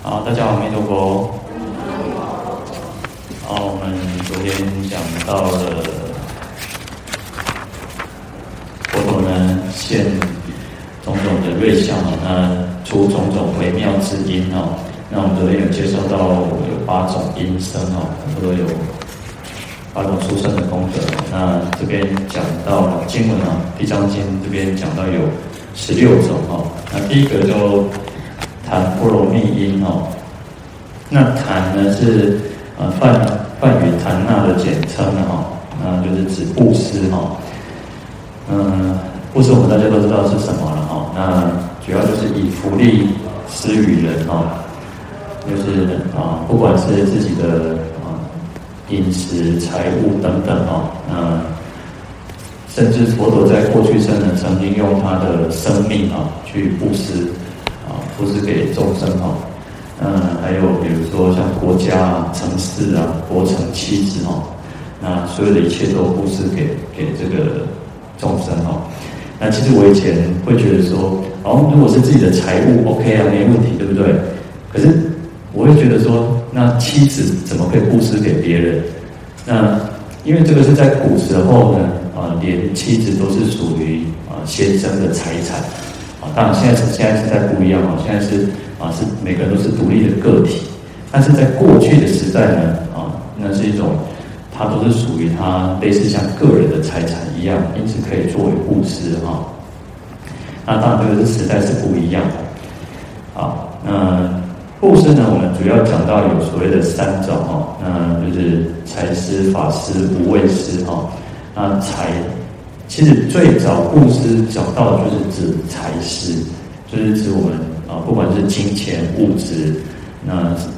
好，大家好，弥陀佛。好，我们昨天讲到了佛陀呢现种种的瑞相啊，那出种种微妙之音哦。那我们昨天有介绍到有八种音声哦，佛陀有八种殊胜的功德。那这边讲到经文啊，《地藏经》这边讲到有十六种哦。那第一个就。檀波罗蜜音哦，那檀呢是呃梵梵语檀那的简称哈，那就是指布施哈。嗯，布施我们大家都知道是什么了哈，那主要就是以福利施与人哈，就是啊，不管是自己的啊饮食、财物等等哈，那甚至佛陀在过去生呢，曾经用他的生命啊去布施。布施给众生哈，嗯，还有比如说像国家啊、城市啊、国城、妻子哈，那所有的一切都布施给给这个众生哈。那其实我以前会觉得说，哦，如果是自己的财物，OK 啊，没问题，对不对？可是我会觉得说，那妻子怎么可以布施给别人？那因为这个是在古时候呢，啊，连妻子都是属于啊先生的财产。啊当然，现在是现在是在不一样啊！现在是啊，是每个人都是独立的个体。但是在过去的时代呢，啊，那是一种，它都是属于它类似像个人的财产一样，因此可以作为布施哈。那当然，这个时代是不一样的。好，那布施呢，我们主要讲到有所谓的三种哈，那就是财施、法施、无畏施哈。那财。其实最早布施讲到的就是指财施，就是指我们啊，不管是金钱物质，那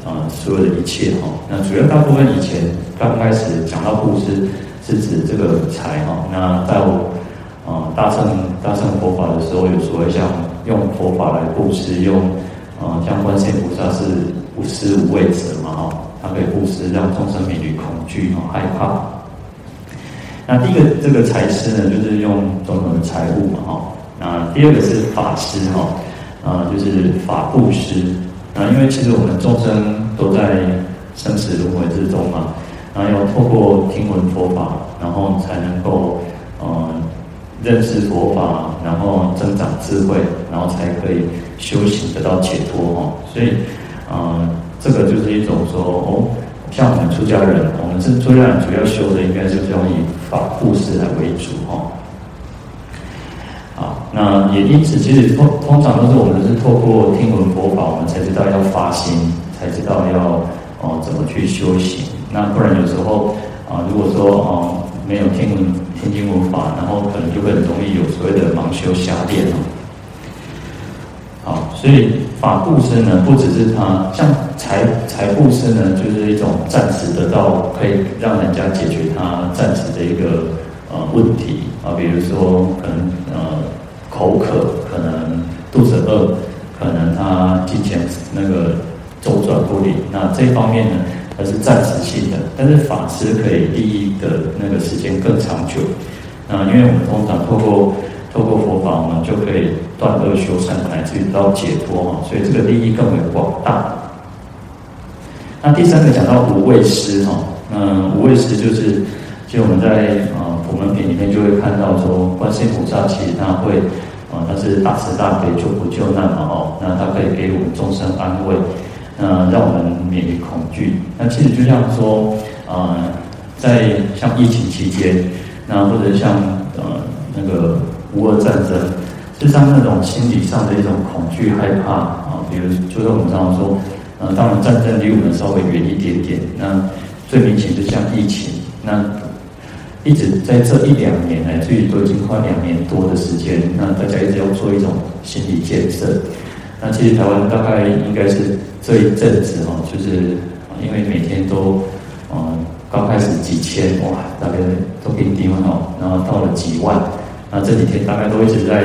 啊所有的一切哈，那主要大部分以前刚开始讲到布施是指这个财哈，那在我啊大乘大乘佛法的时候，有所谓像用佛法来布施，用啊像观世音菩萨是无施无畏者嘛哈，他可以布施让众生免于恐惧和害怕。那第一个这个财师呢，就是用种种的财物嘛，哈。那第二个是法师哈，啊，就是法布施。啊，因为其实我们众生都在生死轮回之中嘛，那要透过听闻佛法，然后才能够嗯认识佛法，然后增长智慧，然后才可以修行得到解脱哈。所以，嗯，这个就是一种说哦。像我们出家人，我们是出家人，主要修的应该就是用以法布施来为主哈。好，那也因此，其实通通常都是我们是透过听闻佛法，我们才知道要发心，才知道要哦怎么去修行。那不然有时候啊，如果说哦没有听闻听经闻法，然后可能就会很容易有所谓的盲修瞎练哦。好，所以。法布施呢，不只是他像财财布施呢，就是一种暂时得到，可以让人家解决他暂时的一个呃问题啊，比如说可能呃口渴，可能肚子饿，可能他金钱那个周转不灵，那这方面呢，它是暂时性的，但是法师可以利益的那个时间更长久。那因为我们通常透过透过佛法，我们就可以断恶修善，乃至于到解脱哈，所以这个利益更为广大。那第三个讲到无畏师哈，嗯，无畏师就是，其实我们在啊普门品里面就会看到说，观世音菩萨其实他会啊，他是大慈大悲救苦救难嘛哦，那他可以给我们众生安慰，那让我们免于恐惧。那其实就像说啊，在像疫情期间，那或者像呃那个。无二战争，实际上那种心理上的一种恐惧、害怕啊，比如就是我们常常说，呃，当然战争离我们稍微远一点点，那最明显就像疫情，那一直在这一两年来，至于都已经快两年多的时间，那大家一直要做一种心理建设。那其实台湾大概应该是这一阵子哈，就是因为每天都，嗯，刚开始几千哇，大概都给低温哦，然后到了几万。那这几天大概都一直在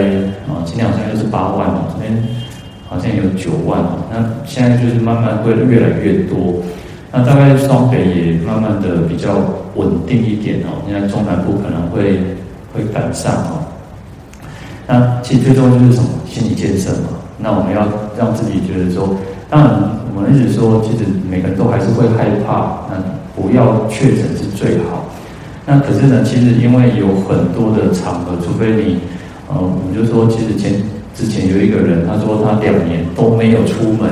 啊，今天好像又是八万哦，昨天好像有九万哦。那现在就是慢慢会越来越多。那大概双北也慢慢的比较稳定一点哦。现在中南部可能会会赶上哦。那其实最重要就是什么？心理建设嘛。那我们要让自己觉得说，当然我们一直说，其实每个人都还是会害怕，那不要确诊是最好。那可是呢，其实因为有很多的场合，除非你，呃，我们就说，其实前之前有一个人，他说他两年都没有出门，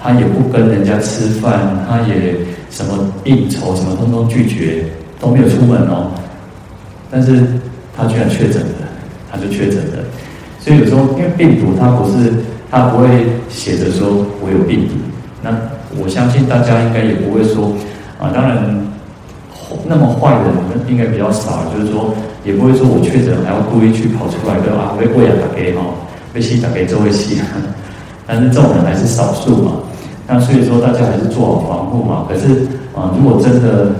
他也不跟人家吃饭，他也什么应酬什么通通拒绝，都没有出门哦。但是他居然确诊了，他就确诊了。所以有时候，因为病毒它不是，它不会写着说我有病毒。那我相信大家应该也不会说啊，当然那么坏的人应该比较少，就是说也不会说我确诊还要故意去跑出来跟啊被喂养打给哈，被吸打给周围吸。但是这种人还是少数嘛。那所以说大家还是做好防护嘛。可是啊，如果真的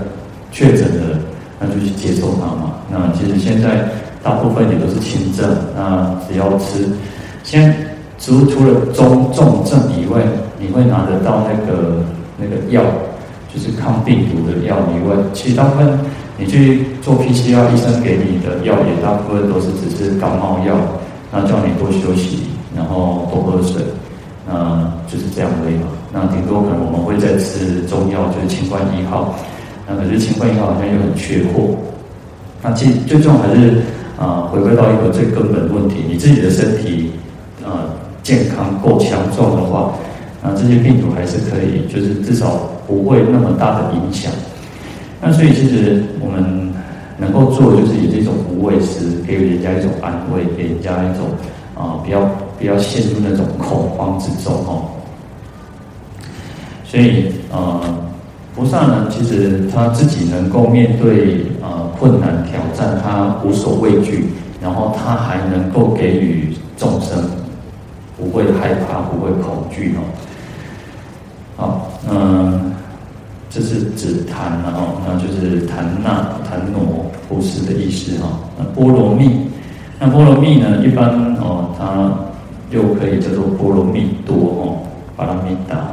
确诊了，那就去接受它嘛。那其实现在。大部分也都是轻症，那只要吃，先除除了中重症以外，你会拿得到那个那个药，就是抗病毒的药以外，其实大部分你去做 PCR，医生给你的药也大部分都是只是感冒药，那叫你多休息，然后多喝水，那就是这样而已嘛。那顶多可能我们会再吃中药，就是清冠一号，那可是清冠一号好像又很缺货，那其实最重要还是。啊，回归到一个最根本的问题，你自己的身体啊健康够强壮的话，那这些病毒还是可以，就是至少不会那么大的影响。那所以其实我们能够做的就是以这种无畏时，给予人家一种安慰，给人家一种啊，不要不要陷入那种恐慌之中哦。所以啊。菩萨呢，其实他自己能够面对呃困难挑战，他无所畏惧，然后他还能够给予众生不会害怕、不会恐惧哦。好，嗯，这是指檀，然后那就是檀那、檀挪布施的意思哈。那波罗蜜，那波罗蜜呢，一般哦，它又可以叫做波罗蜜多哦，巴拉蜜达。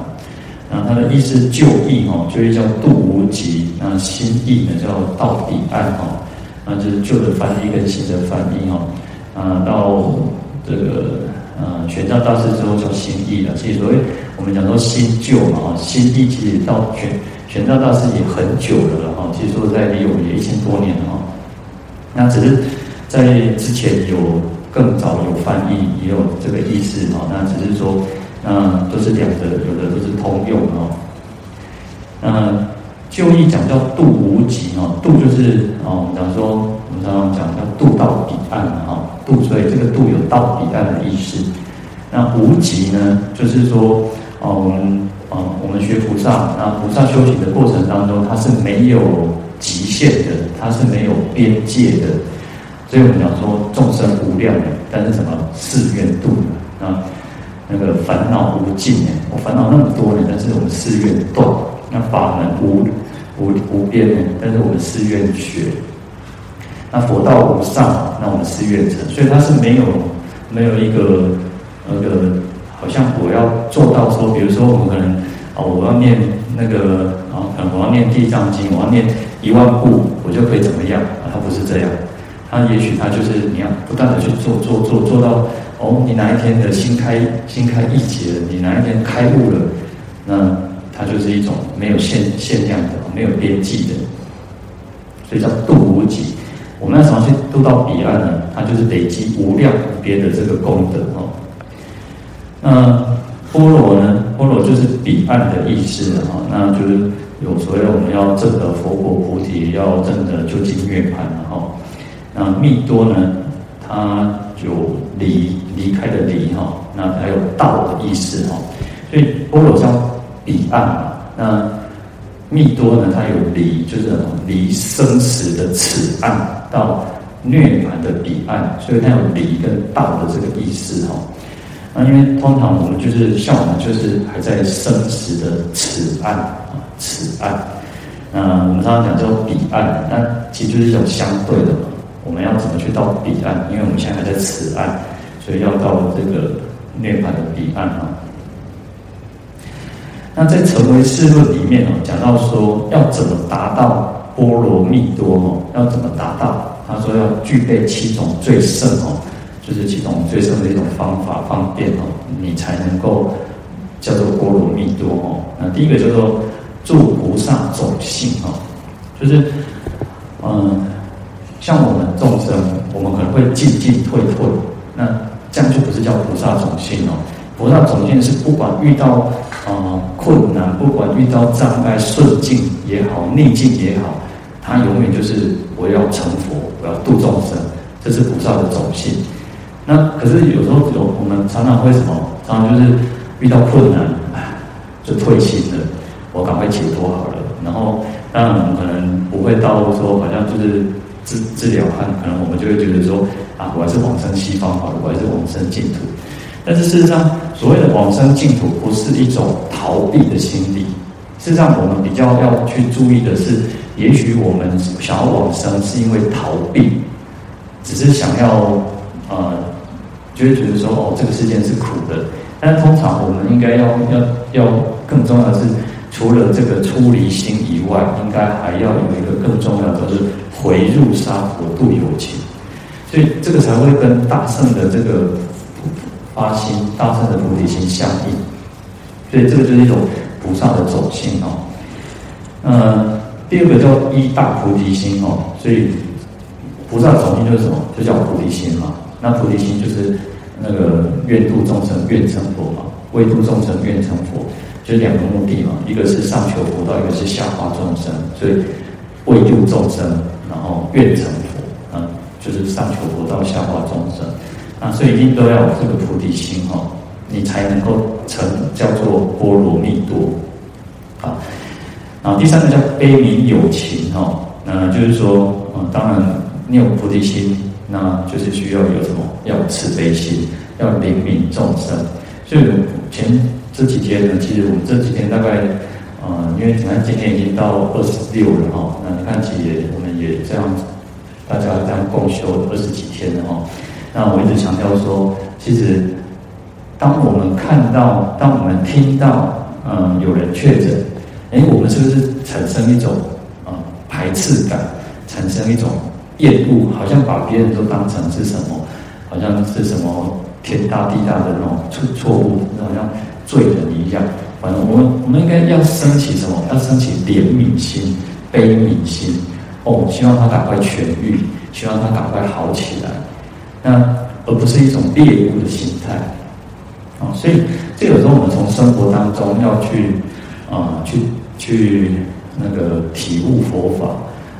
那它的意思就义哦，就义叫度无极。那新意呢叫到彼岸哦，那就是旧的翻译跟新的翻译哦。啊，到这个呃玄奘大师之后叫新意了。所以所谓我们讲说新旧嘛，新义其实到玄玄奘大师也很久了了哈。其实说在离我们也一千多年了哈。那只是在之前有更早有翻译，也有这个意思哈。那只是说。那，都是两个，有的都是通用哦。嗯，旧义讲叫度无极哦，度就是哦，我们讲说，我们常常讲叫度到彼岸哈，度，所以这个度有到彼岸的意思。那无极呢，就是说哦，我们啊，我们学菩萨，那菩萨修行的过程当中，它是没有极限的，它是没有边界的。所以我们讲说众生无量，但是什么誓愿度啊？那个烦恼无尽呢？我烦恼那么多呢，但是我们誓愿断；那法门无无无边呢，但是我们誓愿学；那佛道无上，那我们誓愿成。所以它是没有没有一个那个，好像我要做到说，比如说我们可能啊，我要念那个啊，我要念地藏经，我要念一万部，我就可以怎么样？啊，它不是这样。它也许它就是你要不断的去做做做做到。哦，你哪一天的心开心开一节了，你哪一天开悟了，那它就是一种没有限限量的，没有边际的，所以叫度无极。我们要怎么去度到彼岸呢？它就是累积无量无边的这个功德哦。那般若呢？般若就是彼岸的意思哈，那就是有所谓我们要证得佛果菩提，要证得究竟涅槃哈。那密多呢？它就离离开的离哈，那还有道的意思哈，所以般若叫彼岸嘛，那密多呢，它有离，就是离生死的此岸到涅槃的彼岸，所以它有离跟道的这个意思哈。那因为通常我们就是像我们就是还在生死的此岸啊，此岸，那我们常常讲叫彼岸，那其实就是一种相对的嘛。我们要怎么去到彼岸？因为我们现在还在此岸，所以要到这个涅槃的彼岸啊。那在《成唯识论》里面哦，讲到说要怎么达到波罗蜜多哦，要怎么达到？他说要具备七种最胜哦，就是其中最深的一种方法方便哦，你才能够叫做波罗蜜多哦。那第一个叫做助菩萨种性哦，就是嗯，像我们众生，我们可能会进进退退，那这样就不是叫菩萨种性哦。菩萨种性是不管遇到呃困难，不管遇到障碍，顺境也好，逆境也好，他永远就是我要成佛，我要度众生，这是菩萨的种性。那可是有时候有我们常常会什么？常常就是遇到困难，就退心了，我赶快解脱好了。然后当然我们可能不会到说好像就是治治疗汉，可能我们就会觉得说啊，我还是往生西方好了，我还是往生净土。但是事实上，所谓的往生净土不是一种逃避的心理。事实上，我们比较要去注意的是，也许我们想要往生是因为逃避，只是想要呃，就会觉得说哦，这个世间是苦的。但通常我们应该要要要更重要的是，除了这个出离心以外，应该还要有一个更重要的，就是回入沙佛度有情。所以这个才会跟大圣的这个。发心大圣的菩提心相应，所以这个就是一种菩萨的走性哦。呃，第二个叫一大菩提心哦，所以菩萨的种性就是什么？就叫菩提心嘛。那菩提心就是那个愿度众生愿成佛嘛，为度众生愿成佛，就两个目的嘛。一个是上求佛道，一个是下化众生。所以为度众生，然后愿成佛，啊，就是上求佛道，下化众生。啊，所以一定都要有这个菩提心哈，你才能够成叫做波罗蜜多。啊，然后第三个叫悲悯有情哈，那就是说，嗯，当然你有菩提心，那就是需要有什么？要有慈悲心，要怜悯众生。所以前这几天呢，其实我们这几天大概，嗯，因为你看今天已经到二十六了哈，那你看其实也我们也这样，大家这样共修二十几天了哈。那我一直强调说，其实，当我们看到，当我们听到，嗯，有人确诊，哎，我们是不是产生一种啊、嗯、排斥感，产生一种厌恶，好像把别人都当成是什么，好像是什么天大地大的那种错错误，好像罪人一样。反正我们我们应该要升起什么？要升起怜悯心、悲悯心。哦，希望他赶快痊愈，希望他赶快好起来。那而不是一种猎物的心态，啊，所以这有时候我们从生活当中要去啊，去去那个体悟佛法，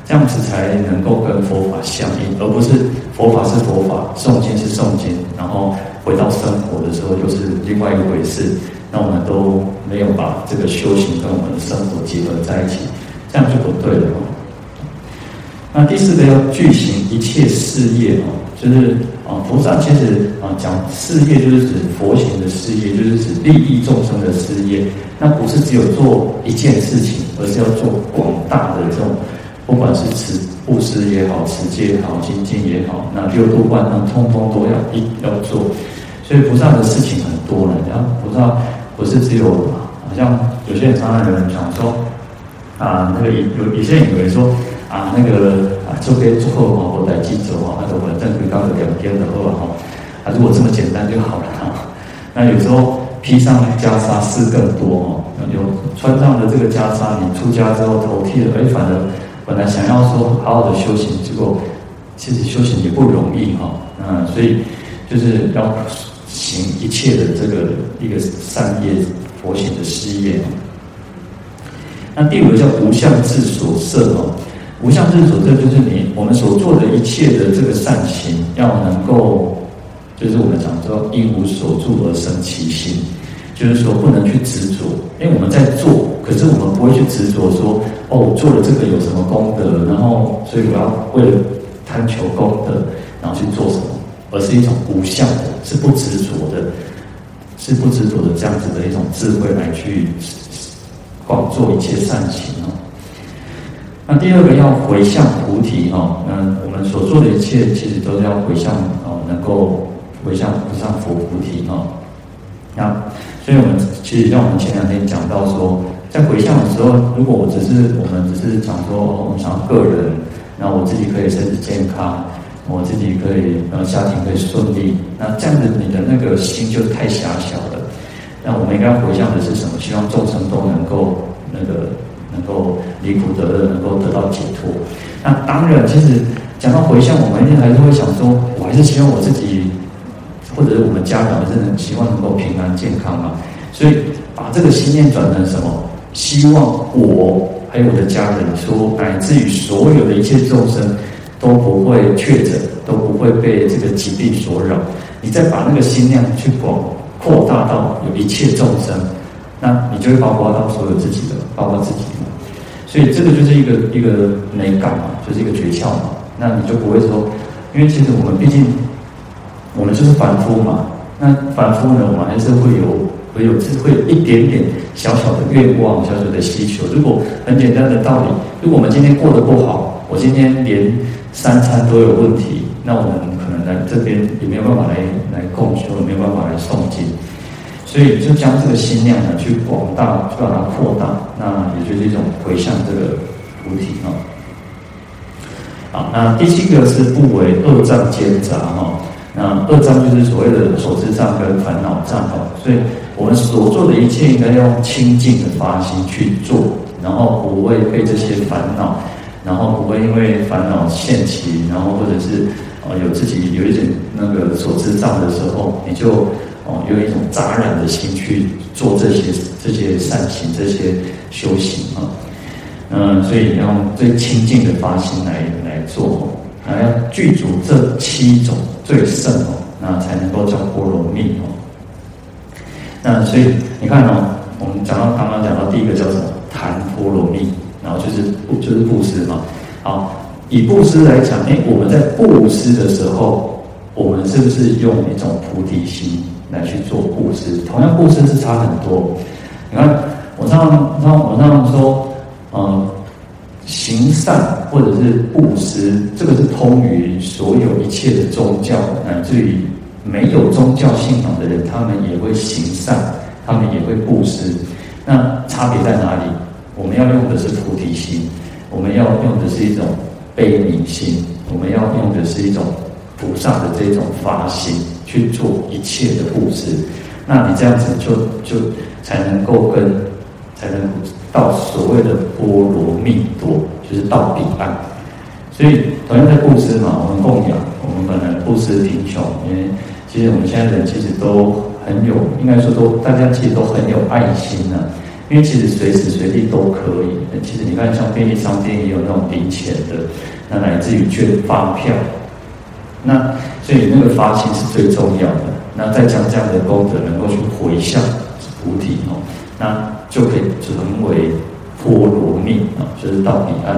这样子才能够跟佛法相应，而不是佛法是佛法，诵经是诵经，然后回到生活的时候又是另外一回事。那我们都没有把这个修行跟我们的生活结合在一起，这样就不对了。那第四个要具行一切事业哦。就是啊，菩萨其实啊讲事业，就是指佛行的事业，就是指利益众生的事业。那不是只有做一件事情，而是要做广大的这种，不管是持布施也好，持戒也好，精进也好，那六度万能通通都要一要做。所以菩萨的事情很多了。然后菩萨不是只有，好像有些人常常有人讲说啊，那个有有些人以为说。啊，那个啊，做给做后嘛，我来记住啊，那个我正规刚的两天的后哈，啊，如果这么简单就好了哈。那有时候披上袈裟事更多哦，有穿上了这个袈裟，你出家之后头剃了，哎，反正本来想要说好好的修行，结果其实修行也不容易哈。嗯，所以就是要行一切的这个一个善业佛行的事业。那第五个叫无相智所摄哦。无相智所摄，就是你我们所做的一切的这个善行，要能够，就是我们讲说因无所住而生其心，就是说不能去执着，因为我们在做，可是我们不会去执着说，哦，做了这个有什么功德，然后所以我要为了贪求功德，然后去做什么，而是一种无相的，是不执着的，是不执着的这样子的一种智慧来去广做一切善行哦。那第二个要回向菩提哈，那我们所做的一切其实都是要回向哦，能够回向回向佛菩提哈。那所以我们其实像我们前两天讲到说，在回向的时候，如果我只是我们只是讲说，我们想要个人，然后我自己可以身体健康，我自己可以呃家庭可以顺利，那这样子你的那个心就太狭小了。那我们应该回向的是什么？希望众生都能够那个能够离苦得乐，能够得到解脱。那当然，其实讲到回向，我们一定还是会想说，我还是希望我自己，或者是我们家长，真的希望能够平安健康嘛。所以把这个心念转成什么？希望我还有我的家人，说乃至于所有的一切众生都不会确诊，都不会被这个疾病所扰。你再把那个心量去广扩大到有一切众生，那你就会包括到所有自己的，包括自己的。所以这个就是一个一个美感嘛，就是一个诀窍嘛。那你就不会说，因为其实我们毕竟我们就是凡夫嘛。那凡夫呢，我们还是会有。会有会有一点点小小的愿望，小小的需求。如果很简单的道理，如果我们今天过得不好，我今天连三餐都有问题，那我们可能来这边也没有办法来来供修，也没有办法来诵经。所以就将这个心量呢去广大，去把它扩大，那也就是一种回向这个菩提啊。好，那第七个是不为恶障兼杂哈。那二障就是所谓的所知障跟烦恼障哈，所以。我们所做的一切应该用清净的发心去做，然后不会被这些烦恼，然后不会因为烦恼现起，然后或者是哦有自己有一点那个所知障的时候，你就哦用一种杂染的心去做这些这些善行、这些修行啊。嗯，所以要用最清净的发心来来做，啊要具足这七种最胜哦，那才能够叫波罗蜜哦。那所以你看哦，我们讲到刚刚讲到第一个叫什么？谈波罗蜜，然后就是就是布施嘛。好，以布施来讲，哎，我们在布施的时候，我们是不是用一种菩提心来去做布施？同样布施是差很多。你看，我常常我上说，嗯，行善或者是布施，这个是通于所有一切的宗教，乃至于。没有宗教信仰的人，他们也会行善，他们也会布施。那差别在哪里？我们要用的是菩提心，我们要用的是一种悲悯心，我们要用的是一种菩萨的这种发心去做一切的布施。那你这样子就就才能够跟，才能到所谓的波罗蜜多，就是到彼岸。所以同样在布施嘛，我们供养，我们本来布施贫穷，因为。其实我们现在人其实都很有，应该说都大家其实都很有爱心呐、啊，因为其实随时随地都可以。其实你看，像便利商店也有那种零钱的，那乃至于券发票，那所以那个发心是最重要的。那再将这样的功德能够去回向菩提哦，那就可以成为波罗蜜啊，就是到彼岸。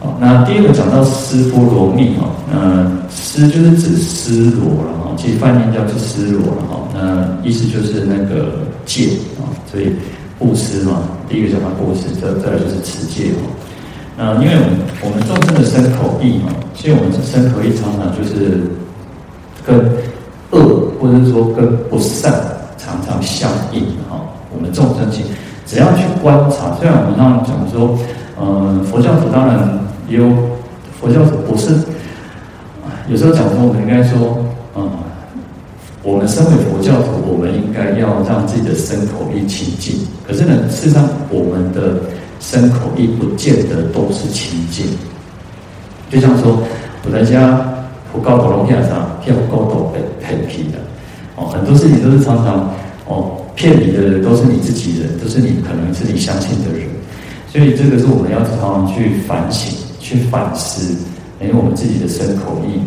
好，那第二个讲到施波罗蜜哈，那施就是指施罗了哈，其实梵音叫做施罗了哈，那意思就是那个戒啊，所以布施嘛，第一个讲到布施，再再来就是持戒哈。那因为我们我们众生的身口意嘛，其实我们身口意常常就是跟恶或者说跟不善常常相应哈。我们众生其实只要去观察，虽然我们常常讲说，嗯，佛教徒当然。有佛教徒不是，有时候讲说，我们应该说，嗯，我们身为佛教徒，我们应该要让自己的身口意清净。可是呢，事实上，我们的身口意不见得都是清净。就像说，我在家不高斗龙片上，骗不高斗被骗皮的，哦，很多事情都是常常哦骗你的人都是你自己人，都是你可能是你相信的人，所以这个是我们要常常去反省。去反思，因为我们自己的身口意，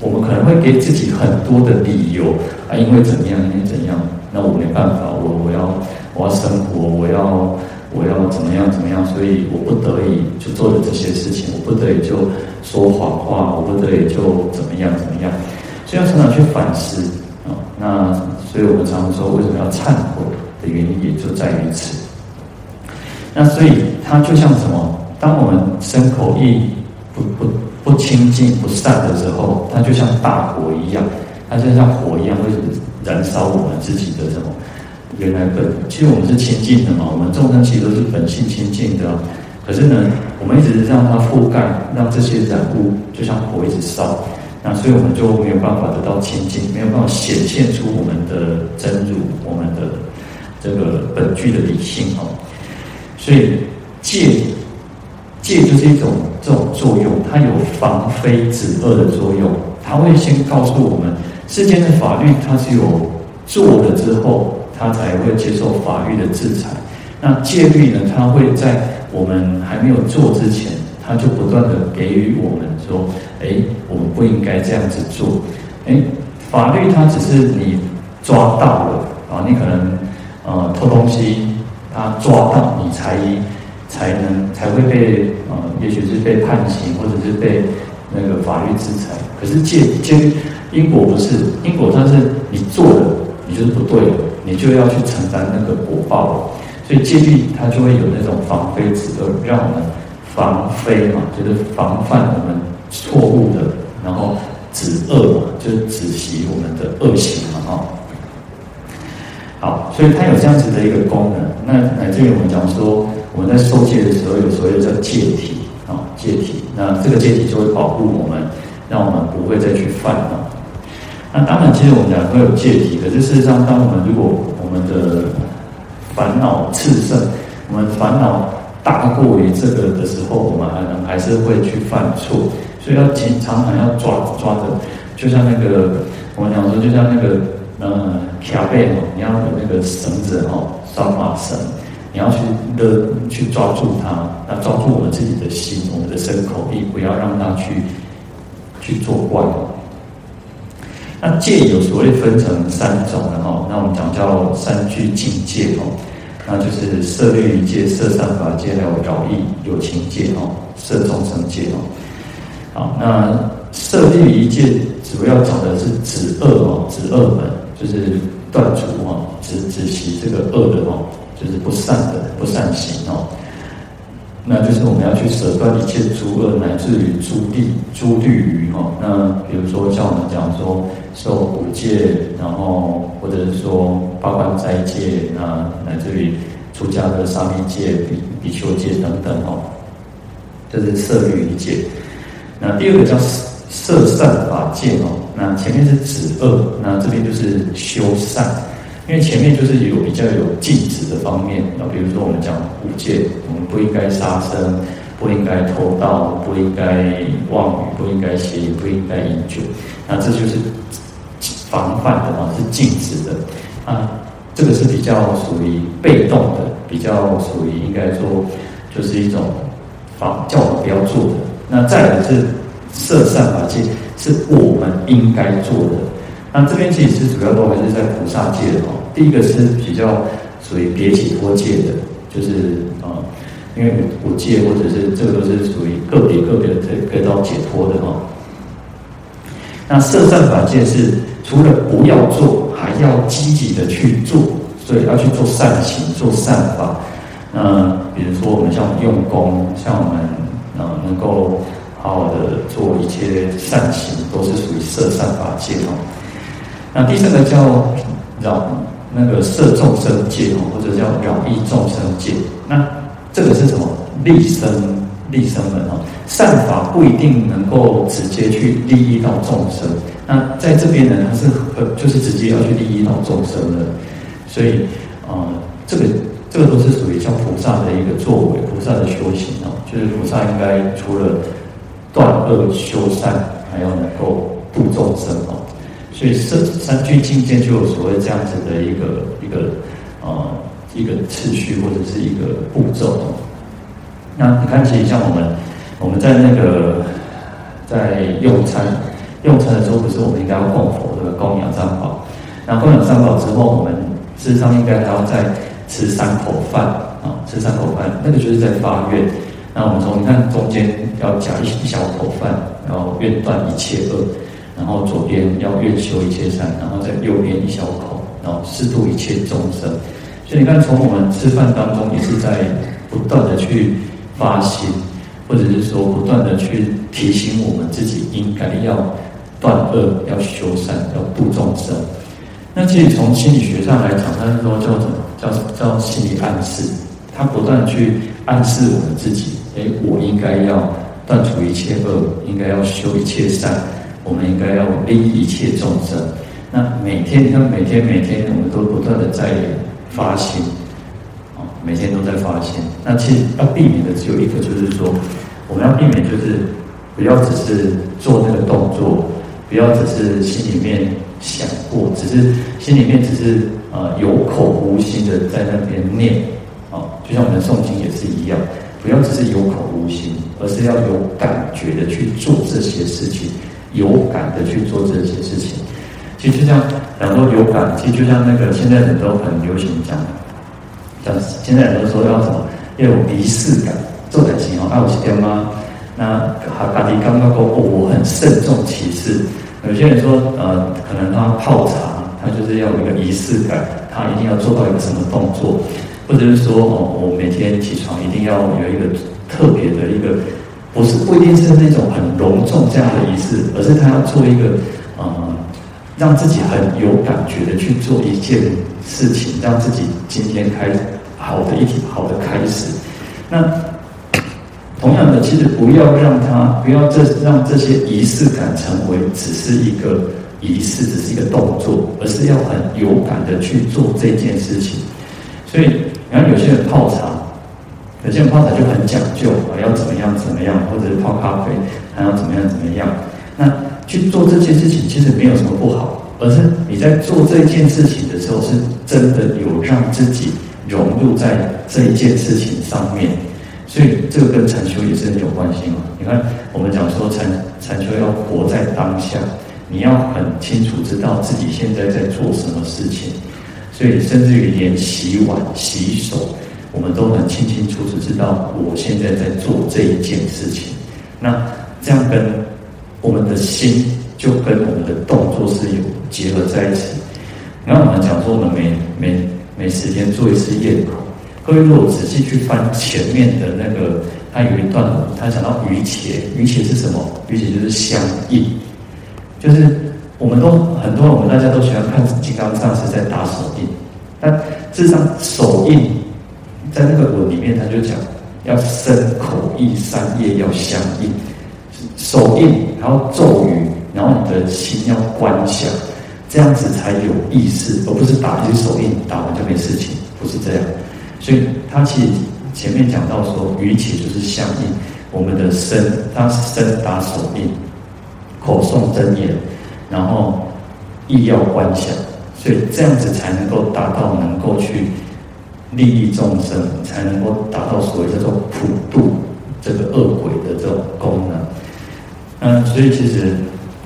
我们可能会给自己很多的理由啊，因为怎么样，因为怎样，那我没办法，我我要我要生活，我要我要怎么样怎么样，所以我不得已就做了这些事情，我不得已就说谎话，我不得已就怎么样怎么样，所以要常常去反思啊。那所以我们常常说，为什么要忏悔的原因，也就在于此。那所以它就像什么？当我们身口意不不不清净不善的时候，它就像大火一样，它就像火一样，会燃烧我们自己的什么？原来本其实我们是清净的嘛，我们众生其实都是本性清净的。可是呢，我们一直让它覆盖，让这些染污就像火一直烧，那所以我们就没有办法得到清净，没有办法显现出我们的真如，我们的这个本具的理性哦。所以戒戒就是一种这种作用，它有防非止恶的作用，它会先告诉我们，世间的法律它是有做了之后，它才会接受法律的制裁。那戒律呢，它会在我们还没有做之前，它就不断的给予我们说，哎，我们不应该这样子做。哎，法律它只是你抓到了啊，你可能呃偷东西。他抓到你才才能才会被呃，也许是被判刑，或者是被那个法律制裁。可是戒戒因果不是因果，它是你做了，你就是不对了，你就要去承担那个果报了。所以戒律它就会有那种防非止恶，让我们防非嘛，就是防范我们错误的，然后止恶嘛，就是止息我们的恶行嘛，哈。好，所以它有这样子的一个功能。那乃至于我们讲说，我们在受戒的时候，有所谓叫戒体啊，戒体。那这个戒体就会保护我们，让我们不会再去犯啊。那当然，其实我们讲会有戒体，可是事实上，当我们如果我们的烦恼炽盛，我们烦恼大过于这个的时候，我们还能还是会去犯错。所以要经常常要抓抓着，就像那个我们讲说，就像那个。嗯，卡背哦，你要有那个绳子哦，拴马绳，你要去勒去抓住它，那抓住我们自己的心，我们的身口意，不要让它去去作怪。那戒有所谓分成三种的哈，那我们讲叫三聚净戒哦，那就是色律仪戒、色善法戒，还有饶意有情戒哦，色众生戒哦。好，那摄律仪戒主要讲的是止恶哦，止恶门。就是断除哦，止止息这个恶的哈，就是不善的不善行哦。那就是我们要去舍断一切诸恶，乃至于诸地诸地于哈。那比如说像我们讲说受五戒，然后或者是说八关斋戒，那乃至于出家的沙弥戒、比比丘戒等等哦。这是摄律仪戒。那第二个叫摄善法戒哦。那前面是止恶，那这边就是修善，因为前面就是有比较有禁止的方面，那比如说我们讲五戒，我们不应该杀生，不应该偷盗，不应该妄语，不应该邪淫，不应该饮酒，那这就是防范的啊，是禁止的啊，这个是比较属于被动的，比较属于应该说就是一种防叫我们不要做的。那再来是摄善法界。是我们应该做的。那这边其实主要都还是在菩萨界的哦。第一个是比较属于别解脱界的，就是啊，因为五界或者是这个都是属于个别个别的可以到解脱的哦。那摄善法界是除了不要做，还要积极的去做，所以要去做善行、做善法。那比如说我们像用功，像我们啊能够。好好的做一切善行，都是属于摄善法界哦。那第三个叫饶那个摄众生界哦，或者叫饶益众生界。那这个是什么？利生利生门哦。善法不一定能够直接去利益到众生。那在这边呢，它是就是直接要去利益到众生的。所以啊、呃，这个这个都是属于像菩萨的一个作为，菩萨的修行。就是菩萨应该除了断恶修善，还要能够度众生哦，所以三三聚净戒就有所谓这样子的一个一个呃一个次序或者是一个步骤。那你看，其实像我们我们在那个在用餐用餐的时候，不是我们应该要供佛的供养三宝？那供养三宝之后，我们事实上应该还要再吃三口饭啊，吃三口饭，那个就是在发愿。那我们从你看中间要夹一一小口饭，然后愿断一切恶，然后左边要愿修一切善，然后在右边一小口，然后适度一切众生。所以你看，从我们吃饭当中也是在不断的去发心，或者是说不断的去提醒我们自己应该要断恶、要修善、要度众生。那其实从心理学上来讲，它是说叫什么？叫叫心理暗示，它不断去暗示我们自己。哎，我应该要断除一切恶，应该要修一切善，我们应该要利益一切众生。那每天，你看每天每天，我们都不断的在发心，啊，每天都在发心。那其实要避免的只有一个，就是说，我们要避免就是不要只是做那个动作，不要只是心里面想过，只是心里面只是呃有口无心的在那边念，啊，就像我们诵经也是一样。不要只是有口无心，而是要有感觉的去做这些事情，有感的去做这些事情。其实就像很多有感，其实就像那个现在人都很流行讲，讲现在人都说要什么要有仪式感，做才行哦。爱我是爹妈，那哈嘎迪刚刚说哦，我很慎重其事。有些人说呃，可能他泡茶，他就是要有一个仪式感，他一定要做到一个什么动作。或者是说哦，我每天起床一定要有一个特别的一个，不是不一定是那种很隆重这样的仪式，而是他要做一个呃，让自己很有感觉的去做一件事情，让自己今天开好的一天，好的开始。那同样的，其实不要让他不要这让这些仪式感成为只是一个仪式，只是一个动作，而是要很有感的去做这件事情。所以。然后有些人泡茶，有些人泡茶就很讲究啊，要怎么样怎么样，或者是泡咖啡还要怎么样怎么样。那去做这件事情其实没有什么不好，而是你在做这件事情的时候，是真的有让自己融入在这一件事情上面。所以这个跟禅修也是很有关系嘛。你看我们讲说禅禅修要活在当下，你要很清楚知道自己现在在做什么事情。所以，甚至于连洗碗、洗手，我们都很清清楚楚知道，我现在在做这一件事情。那这样跟我们的心，就跟我们的动作是有结合在一起。然后我们讲说，我们每每每十天做一次咽口。各位如果仔细去翻前面的那个，他有一段，他讲到瑜伽，瑜伽是什么？瑜伽就是相应，就是。我们都很多，我们大家都喜欢看金刚上师在打手印，但事实上手印在那个文里面，他就讲要身口意三业要相应，手印然后咒语，然后你的心要观想，这样子才有意识，而不是打一个手印，打完就没事情，不是这样。所以他其实前面讲到说，语起就是相应，我们的身，他身打手印，口诵真言。然后意要观想，所以这样子才能够达到能够去利益众生，才能够达到所谓叫做普度这个恶鬼的这种功能。嗯，所以其实、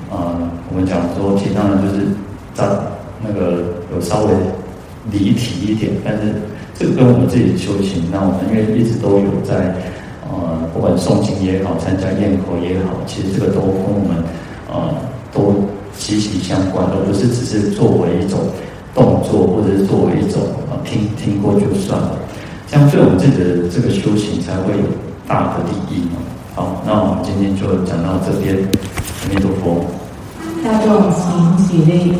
呃，我们讲说，其实当然就是在那个有稍微离题一点，但是这个跟我们自己修行，那我们因为一直都有在呃，不管诵经也好，参加咽口也好，其实这个都跟我们呃都。息息相关，而不是只是作为一种动作，或者是作为一种啊听听过就算了，这样对我们自己的这个修行才会有大的利益嘛。好，那我们今天就讲到这边，阿弥陀佛。大众请起立。